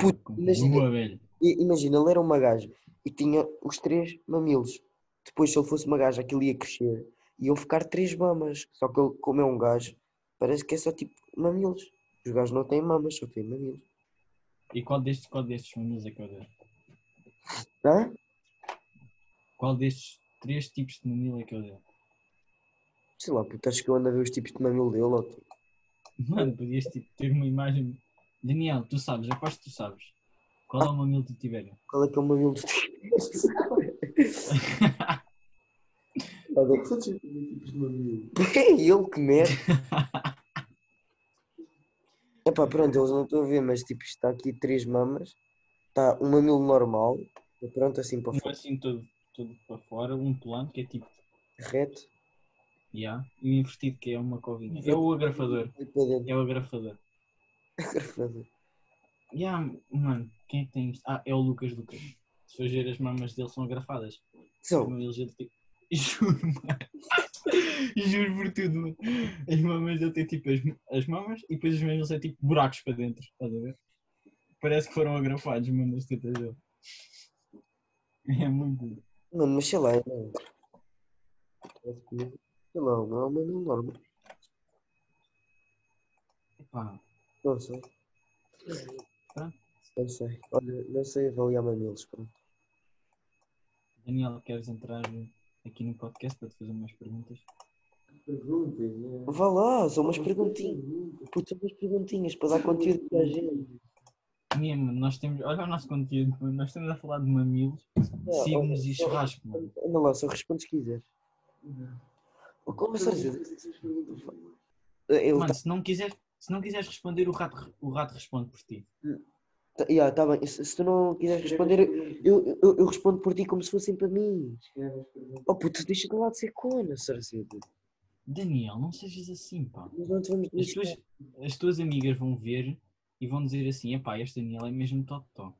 Puto, imagina, Boa, velho. imagina, ele era uma gaja e tinha os três mamilos. Depois, se ele fosse uma gaja, aquilo ia crescer. Iam ficar três mamas. Só que ele, como é um gajo, parece que é só tipo mamilos. Os gajos não têm mamas, só têm mamilos. E qual destes, qual destes mamilos é que eu dei? Hã? Qual destes três tipos de mamilo é que eu dei? Sei lá, puto, acho que eu ando a ver os tipos de mamilo dele. ó. Mano, podias tipo, ter uma imagem. Daniel, tu sabes, aposto que tu sabes. Qual é o mamilo que tu tiveres? Qual é que é o mamilo do Olha, quantos tipos de mamilo? É ele que mete. (laughs) Epá, pronto, eles não estão a ver, mas tipo, está aqui três mamas. Está um mamilo normal. e Pronto, assim para Um fora. assim todo, todo para fora, um plano que é tipo. Reto. Yeah, e o invertido que é uma covinha. É o agrafador. É o agrafador. Agrafador. Yeah, mano, quem é que tem isto? Ah, é o Lucas Lucas. Se for ver as mamas dele são agrafadas. São. têm- (laughs) Juro, mano. Juro por tudo, mano. As mamas dele têm tipo as, as mamas e depois os mamilos é tipo buracos para dentro. Estás a ver? Parece que foram agrafados, mano, as tetas dele. É muito. Mano, mas sei lá, que- Sei lá, não é um mamilo normal. Epá, Não sei. Pronto. Não sei. Olha, não sei avaliar mamilos. Pronto. Daniel, queres entrar aqui no podcast para te fazer umas perguntas? Perguntas, é. Vá lá, são umas perguntinhas. Puto, são umas perguntinhas para dar conteúdo para a gente. Mesmo, nós temos. Olha o nosso conteúdo. Nós estamos a falar de mamilos, signos e churrasco, mano. Anda lá, só responde se quiseres. Como? Ele Mano, se não quiseres, se não quiseres responder, o rato, o rato responde por ti. tá, yeah, tá bem. Se, se tu não quiseres responder, eu, eu, eu respondo por ti como se fossem para mim. Oh puto, deixa de lá de ser cona, Sarceda. Daniel, não sejas assim, pá. Nós não te vamos As deixar. tuas, as tuas amigas vão ver e vão dizer assim: epá, este Daniel é mesmo totó.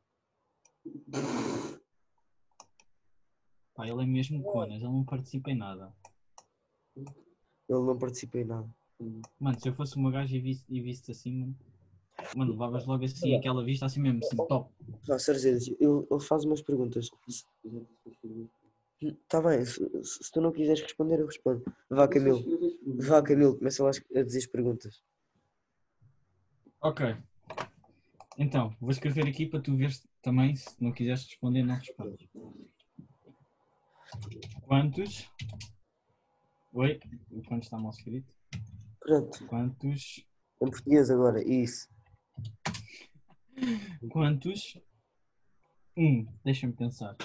Pá, ele é mesmo conas, ele não participa em nada. Ele não participa em nada. Mano, se eu fosse uma gaja e visse, e visse assim, mano, mano, levavas logo assim aquela vista assim mesmo, assim, top. Vá, Sarceda, ele, ele faz umas perguntas. Tá bem, se, se- se tu não quiseres responder, eu respondo. Vá, Camilo. Vá, Camilo, começa lá a dizer as perguntas. Ok. Então, vou escrever aqui para tu veres também, se não quiseres responder, não respondes. Quantos. Oi? O quanto está mal escrito? Pronto, Quantos. em português agora, isso. Quantos. Um, deixa-me pensar.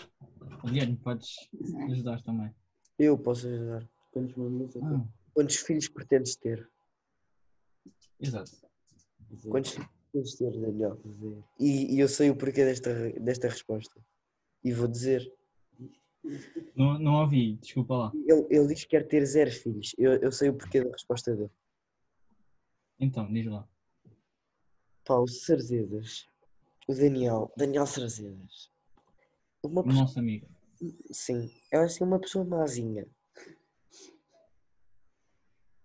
Guilherme, podes ajudar também. Eu posso ajudar. Quantos Ah, Quantos filhos pretendes ter? exato. Quantos filhos Daniel? E, e eu sei o porquê desta, desta resposta. E vou dizer. Não, não ouvi, desculpa lá. Ele, ele diz que quer ter zero filhos. Eu, eu sei o porquê da resposta dele. Então, diz lá. Pá, o. O Daniel. Daniel Cerzedas. Uma O pessoa, nosso amigo. sim, é assim uma pessoa mazinha.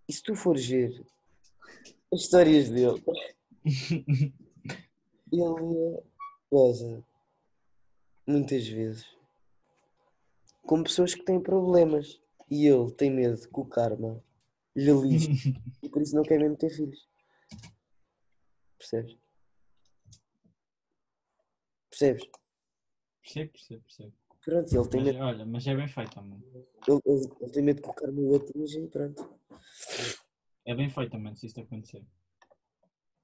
E se tu fores ver as histórias dele, (laughs) ele goza muitas vezes com pessoas que têm problemas e ele tem medo que o karma lhe lixe (laughs) e por isso não quer mesmo ter filhos. Percebes? Percebes? percebo, percebo, percebo. Pronto, ele tem Mas, medo, olha, mas é bem feito, mano. ele, ele- ele tem medo que o karma o atinja e pronto. É bem feito, mano, se isto acontecer.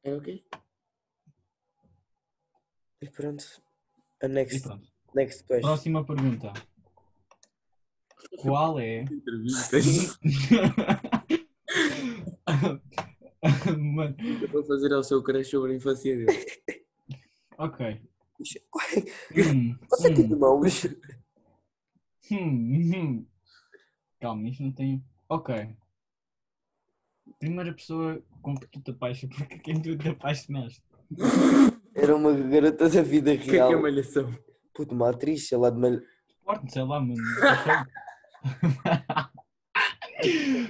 É ok? E pronto. A E next, pronto. next question. Próxima pergunta. Qual é. Mano, Eu vou fazer ao seu crush sobre a infância dele. ok. Você Hum, tem hum, irmãos? hum, hum. Calma, isto não tem. Ok. Primeira pessoa com que tu te apaixonas, (laughs) porque quem tu te apaixonaste? Era uma garota da vida O que é que real. é malhação? Puto, uma atriz, sei lá, de malha... Porte, sei lá, mano. (laughs)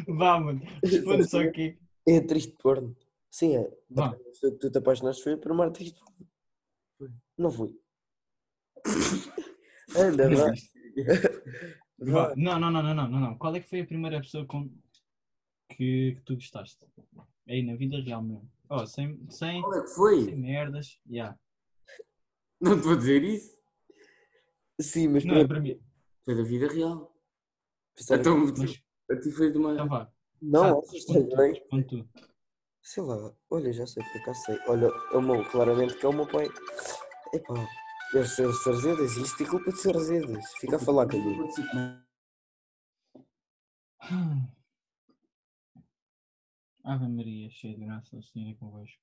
Vá, mano. Responde só aqui. É atriz de porno. Sim, é. Vá. A pessoa que tu te apaixonaste foi por uma atriz de porno. Não fui. (laughs) Anda. Vá. Não, não, não, não, não, não, não. Qual é que foi a primeira pessoa com que, que tu gostaste? Aí na vida real mesmo. Oh, sem, sem, Qual é que sem foi? merdas. Yeah. Não te vou dizer isso. Sim, mas Não, é para para mim. Foi da vida real. Então, Mas, a ti foi de uma. então vá. Não, que responde tu. Sei lá, olha, já sei, por acaso sei. Olha, é o meu, claramente que é o meu pai. Epá, deve ser o Sarzedas, isto é culpa de Sarzedas. Fica a falar comigo. Ave Maria, cheia de graça, o Senhor é convosco.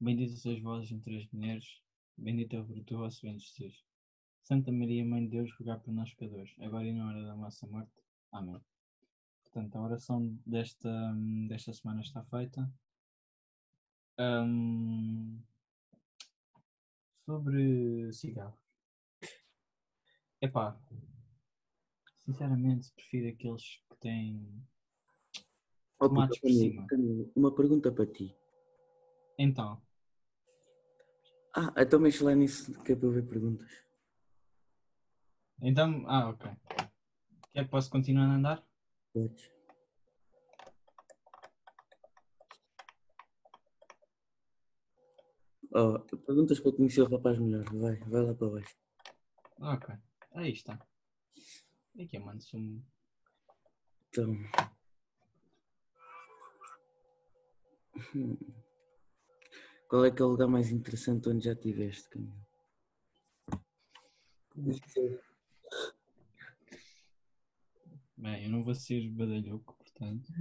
Bendita sois vós entre as mulheres, bendito é o fruto do vosso ventre, Jesus. Santa Maria, Mãe de Deus, rogai por nós pecadores, agora e na hora da nossa morte. Amém. Portanto, a oração desta, desta semana está feita. Ahm, sobre cigarros. Epá, sinceramente prefiro aqueles que têm Oh, Tomates por cima. Uma pergunta para ti. Então, Ah, então mexe lá nisso que é para eu ver perguntas. então, ah, ok. Quer que posso continuar a andar? Podes. Oh, perguntas para conhecer o rapaz melhor. Vai, vai lá para baixo. Ok, aí está. Aqui, mano, sou um... Então. Hum. (laughs) Qual é que é o lugar mais interessante onde já estiveste, Camilo? Bem, eu não vou ser badalhoco, portanto.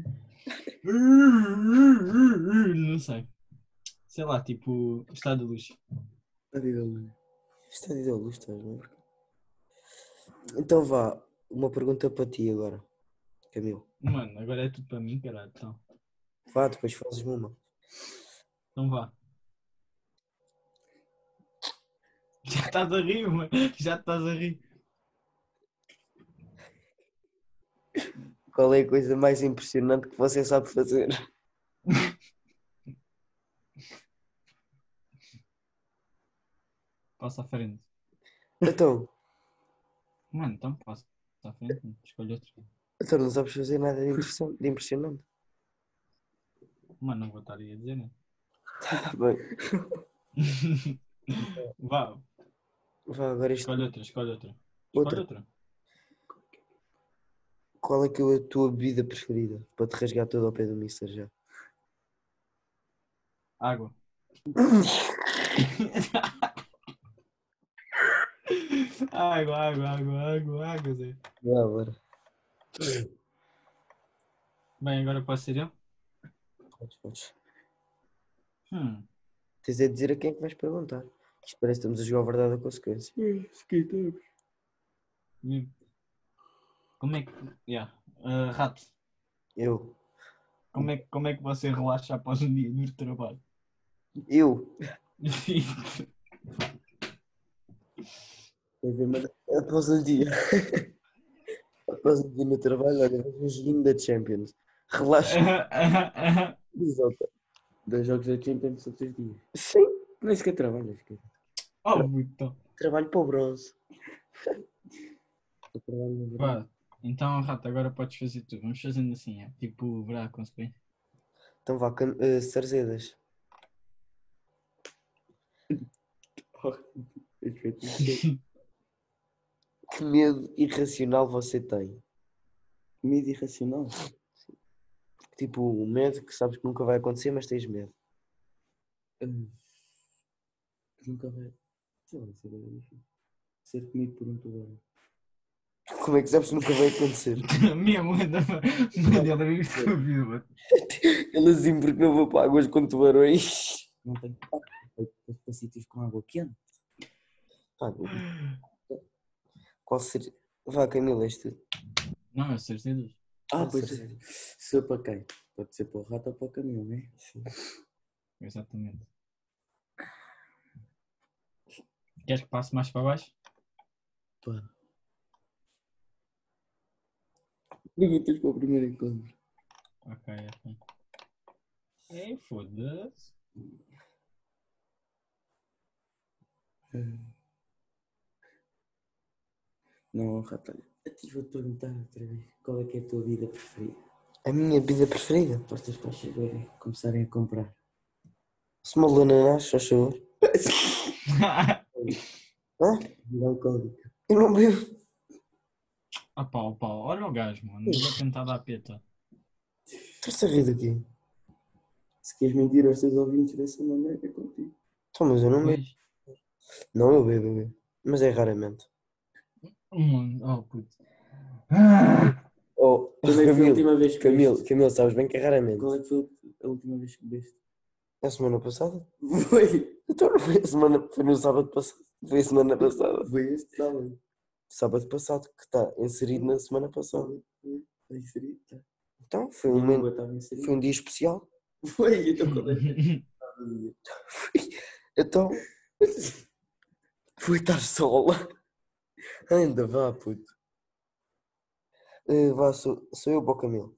(laughs) Não sei. Sei lá, tipo, estado de luz. Está a dizer a luz, estás bem? Então vá, uma pergunta para ti agora, Camilo. Mano, agora é tudo para mim, caralho. Então, Vá, depois fazes uma. então vá. Já estás a rir, mano. Já estás a rir. Qual é a coisa mais impressionante que você sabe fazer? (laughs) Passa à frente. Então, Mano, então passa à frente. Escolhe outro. então não sabes fazer nada de, de impressionante. Mano, não vou estar aí a dizer, né? Tá (laughs) bem. (laughs) Vá, Vá, agora isto. escolhe outra, escolhe outra. Outra. outra. Qual é que é a tua bebida preferida? Para te rasgar todo ao pé do Mister já. Água. (laughs) água, água, água, água, água, Zé. Vá, bora. Bem, agora posso ser eu? Podes. Hum. Tens é de dizer a quem é que vais perguntar. Isto parece que estamos a jogar a verdade a consequência. hum. Como é que. Yeah. Ah, rato, Eu. como é, que- como é que você relaxa após um dia de trabalho? Eu. (laughs) Após um dia. (laughs) Após um dia no trabalho, olha, vejo um joguinho da Champions. Relaxa. Exato. Dois jogos da Champions todos os dias. Sim. Nem sequer trabalhas, cara. oh, então. Trabalho para o bronze. Então, rato, agora podes fazer tu. Vamos fazendo assim, é. Tipo, verá a consequência. Então vá, cam- eh, Sarzedas. (laughs) Que medo irracional você tem? Medo irracional. Tipo, o medo que sabes que nunca vai acontecer, mas tens medo. Hum. Nunca vai. Sei lá, isso é bem difícil. Ser comido por um tubarão. Como é que sabes que nunca vai acontecer? (laughs) A minha mãe dava. Mano, ela vive vida, mano. Ele assim, porque não vou para águas com tubarões. Não tenho para- sítios com água quente. Qual seria? Vá, Camila, és tu. Não, é certeza. Ah, pois é. Se for para quem? Pode ser para o rato ou para o caminhão, não é? Exatamente. Queres que passe mais para baixo? Pá. Perguntas para o primeiro encontro. Ok, ok. Ei, foda-se. Não, rato, te vou perguntar outra vez. Qual é que é a tua vida preferida? A minha vida preferida? Para os teus pais saberem, começarem a comprar. Small ananás, faz favor. (laughs) Hã? Vida alcoólica. Eu não bebo. Ah pá, oh, pá, olha o gajo, mano. Vou tentar dar peta. Estás a rir daqui? Se queres mentir aos teus ouvintes dessa maneira, é contigo. Então, mas eu não bebo. Não, eu bebo, eu bebo. Mas é raramente. Mano, oh puto. Oh, Quando é que foi a Camilo, última vez que Camilo, bebeste? Camilo, sabes bem que é raramente. Qual é que foi a última vez que bebeste? A semana passada? Foi! Então não foi a semana, foi no sábado passado. Foi a semana passada. Foi este sábado. Sábado passado, que está inserido na semana passada. Está inserido? Tá. Então, foi um, momento, estava foi um dia especial. Foi, então qual é que (laughs) Foi- Então, (laughs) fui estar sol. Ainda vá, puto. Eh, vá, sou, sou eu para o Camilo.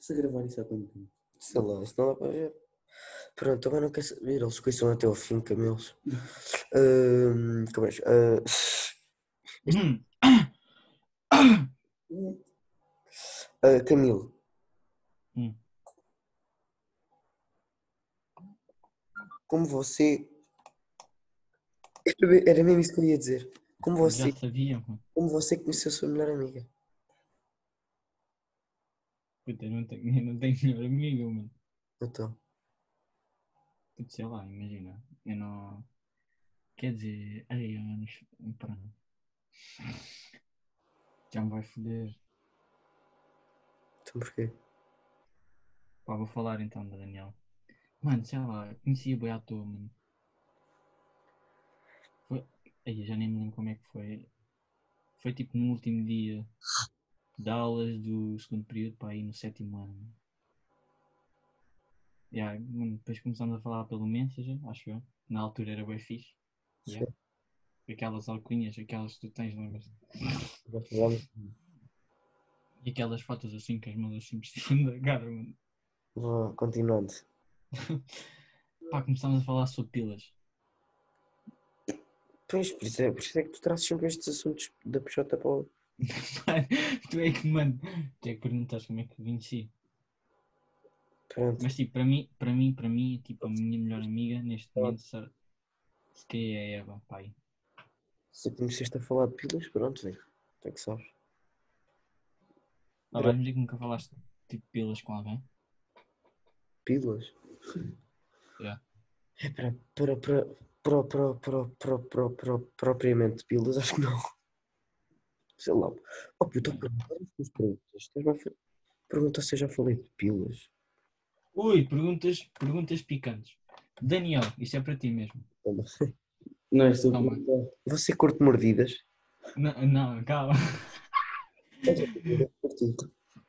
Estás a gravar isso há quanto tempo? Sei lá, isso não dá para ver. Pronto, também não quer saber, eles conheçam até ao fim, Camilos. (laughs) Ahm, como é que- Hum. (coughs) ah, Camilo. Hum. Como você. (coughs) Era mesmo isso que eu ia dizer. Como você, Já sabia, mano. como você conheceu a sua melhor amiga? Puta, eu não tenho, eu não tenho (laughs) melhor amigo, mano. Então, Puta, sei lá, imagina. Eu não. Quer dizer, ai, mano, pronto. Já me vai foder. então porquê? Pá, vou falar então da Daniel. Mano, sei lá, conhecia bem à toa, mano. Aí, já nem me lembro como é que foi. Foi tipo no último dia de aulas do segundo período, pá, aí no sétimo ano. Yeah, depois começamos a falar pelo Messenger, acho eu. Na altura era bem fixe. Yeah. Aquelas alcunhas, aquelas que tu tens, lembras? E aquelas fotos assim que as mãos assim vestiam (laughs) da cara, mano. Continuando. Pá, começámos a falar sobre pilas. Pois, por isso, é, por isso é que tu trazes sempre estes assuntos da Peixota para o. (laughs) Tu é que, mano, tu é que perguntaste como é que venci. Pronto. Mas tipo, para mim, para mim, para mim, tipo, a minha melhor amiga neste momento se, se calhar é a Eva, pai. Se conheceste a falar de pilas, pronto, velho. Tu é que sabes. Ah, vais-me dizer que nunca falaste tipo pilas com alguém? Pilas? (laughs) Yeah. É para, para, para, para, para, para, para, para, para, propriamente pilas, acho que não. Sei lá. Oh, as tuas perguntas. Estás-me a fa- perguntar se eu já falei de pilas. Ui, perguntas, perguntas picantes. Daniel, isso é para ti mesmo. Toma. (laughs) Não Calma. perguntar. Você curte mordidas? Não, não calma. (laughs)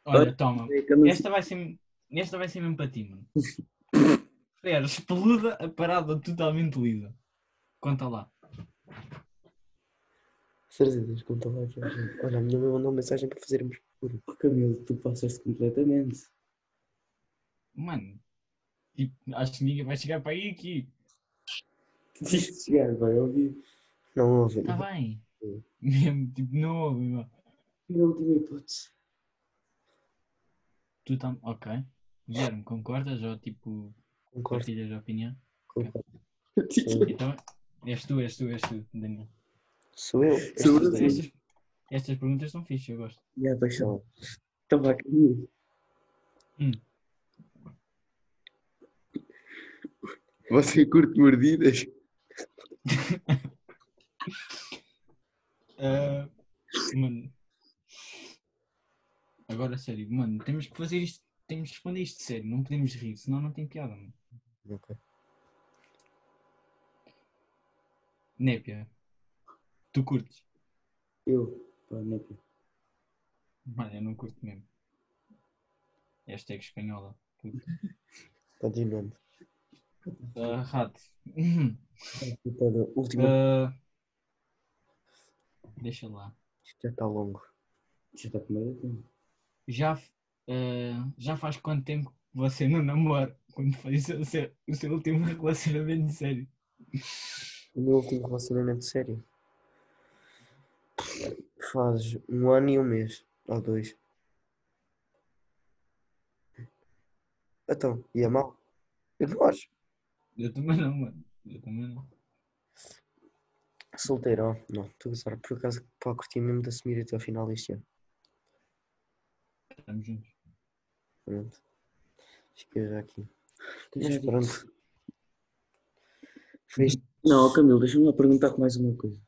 Olha, toma. É Esta vai ser, esta vai ser mesmo para ti, mano. (laughs) Preferes peluda a parada totalmente lisa? Conta lá. Certezas, conta lá. Olha, a minha mãe mandou uma mensagem para fazermos por. Oh, Camilo, tu passas-te completamente. Mano, tipo, acho que ninguém vai chegar para aí aqui. Diz (laughs) que chegar, vai ouvir. Não ouve. Está bem. (laughs) Mesmo, tipo, não ouve, meu. E a última hipótese. Tu tam... Ok. Guilherme, concordas ou tipo, Concordo, partilhas a opinião? concordo. (laughs) Então, és tu, és tu, és tu, Daniel. Sou eu. Sou Estas eu. daí- Estas, estas perguntas são fixas, eu gosto. E a paixão. Então vá, Camilo. Hum. Você curte mordidas? (laughs) Ah, mano. Agora, sério, mano, temos que fazer isto, temos que responder isto sério, não podemos rir, senão não tem piada, mano. Ok. Népia, tu curtes? Eu, pá, neca. Mano, eu não curto mesmo. Hashtag espanhola. puto. Continuando. Ah, rato. Para última. Ah, deixa lá. Isto já está longo. Já está com medo tempo. Já, ah, já faz quanto tempo que você não namora? Quando foi o seu, seu- o seu último relacionamento sério? O meu último relacionamento sério. Faz um ano e um mês. Ou dois. Então, e é mau? Eu não acho. Eu também não, mano. Eu também não. Solteiro, ó. não, estou a gozar. Por acaso, pá, curti mesmo de assumir até ao final deste ano. Estamos juntos. Pronto. Fica já aqui. Mas pronto. Fez Não, Camilo, deixa-me lá perguntar mais uma coisa.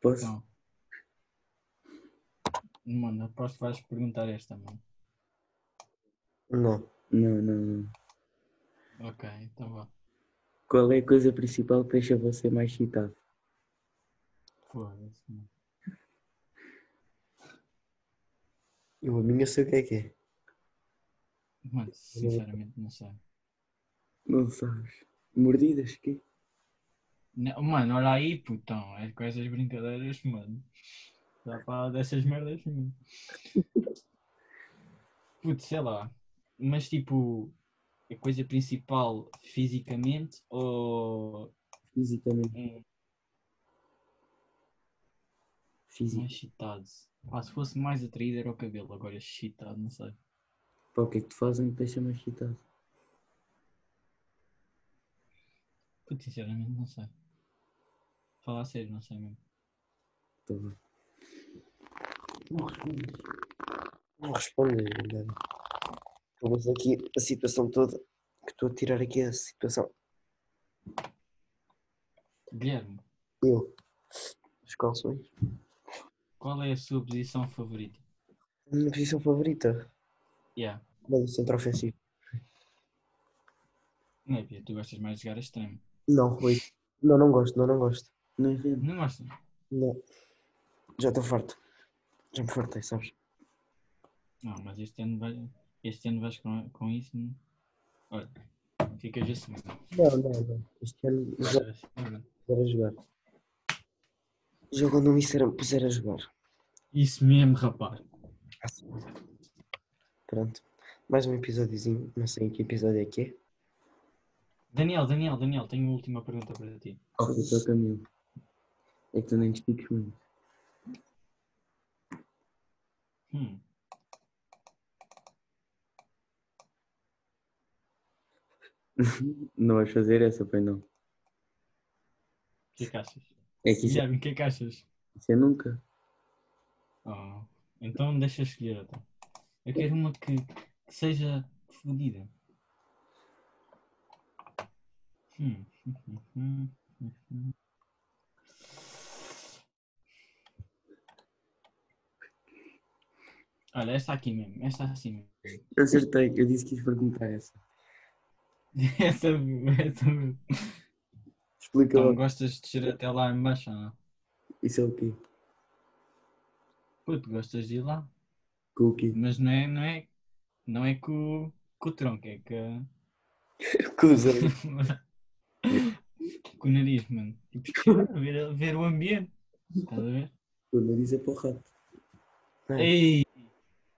Posso? Então. Mano, aposto que vais perguntar esta, mano. Não. Não, não, não. Ok, então vá. Qual é a coisa principal que deixa você mais excitado? Foda-se, mano. Eu a minha sei o que é que é. Mano, sinceramente não sei. Não sabes. Mordidas, quê? Não, mano, olha aí, putão. É com essas brincadeiras, mano. Dá para dessas merdas, mano. (laughs) Putz, sei lá. Mas tipo, a coisa principal fisicamente ou Fisicamente. um Físico. mais excitado? Pá, se fosse mais atraído era o cabelo, agora excitado, não sei. Pá, o que é que te fazem que te deixa mais excitado? Putz, sinceramente não sei. Falar sério, não sei mesmo. Bem. Não respondes. Não respondes, verdade. Vou aqui a situação toda. Que estou a tirar aqui a situação. Guilherme, Eu. Os calções. qual é a sua posição favorita? A minha posição favorita. Yeah. Meio centro ofensivo. Não é, Pia, tu gostas mais de jogar a extremo. Não, Rui. Não, não gosto, não, não gosto. Não vendo? Não gostas? Não. Já estou farto. Já me fartei, sabes? Não, mas este ano, vai, este ano vais com, com isso. não- Olha, ficas assim. Não, não, não. Este ano já puser a jogar. Já quando me puser a jogar. Isso mesmo, rapaz. Pronto. Mais um episódiozinho. Não sei em que episódio é que é. Daniel, Daniel, Daniel, tenho uma última pergunta para ti. Ó, foi o Camilo. É que tu nem te muito. Hum, (laughs) Não vais fazer essa, pois não. o que é que achas? É que isso, Guilherme, o que é que achas? isso é nunca. Oh, então deixa eu escolher outra. Eu quero uma que, que seja fodida. Hum, hum, hum, hum, hum, hum. Olha, esta aqui mesmo, esta assim mesmo. Eu acertei, eu disse que quis perguntar essa. (laughs) Essa, essa mesmo. Explica Então lá. gostas de descer até lá embaixo ou não? Isso é o quê? Puto, gostas de ir lá? Com o quê? Mas não é, não é, não é com, com o tronco, é com, Cusa. (laughs) (laughs) com o nariz, mano. Tipo, ver, ver o ambiente. Estás a ver? O nariz é para o rato. É. Ei!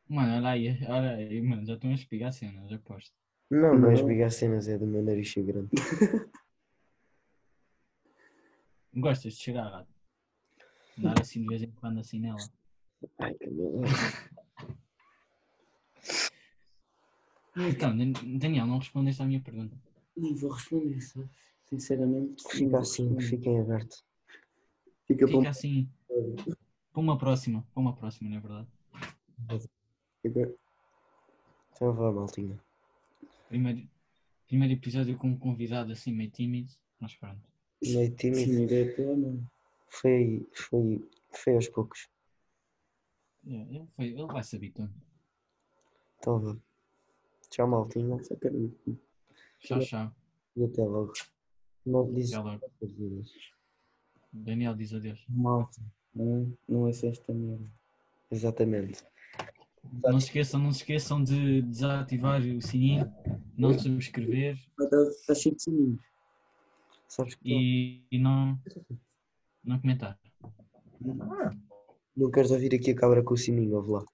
Mano, olha aí, olha aí, mano, já estão a espigar cenas, aposto. Não, não é Não. esbigar cenas, é do meu nariz ser grande. (laughs) Gostas de chegar, gato? Andar assim de vez em quando assim nela. Ai, Camilo. Então, Dan- Daniel, não respondeste à minha pergunta. Nem vou responder, sabes? Sinceramente. Fica assim, fica em aberto. Fica para Fica assim, para uma próxima, para uma próxima, não é verdade? Fica- Então vá, maltinha. Primeiro, primeiro episódio com um convidado assim meio tímido, mas pronto. Meio tímido. Sim, é. Foi, foi, foi aos poucos. É, Ele, foi, ele vai se habituando. Então vá. Tchau, maltinha. Quero. Tchau, tchau. E até logo. Não diz. Daniel diz adeus. Malta. Não, não é só esta merda. Exatamente. Não se esqueçam, não se esqueçam de desativar o sininho, não subscrever Está tá cheio de sininhos. Sabes que e, e não, não comentar. não queres ouvir aqui a cabra com o sininho, ouve lá.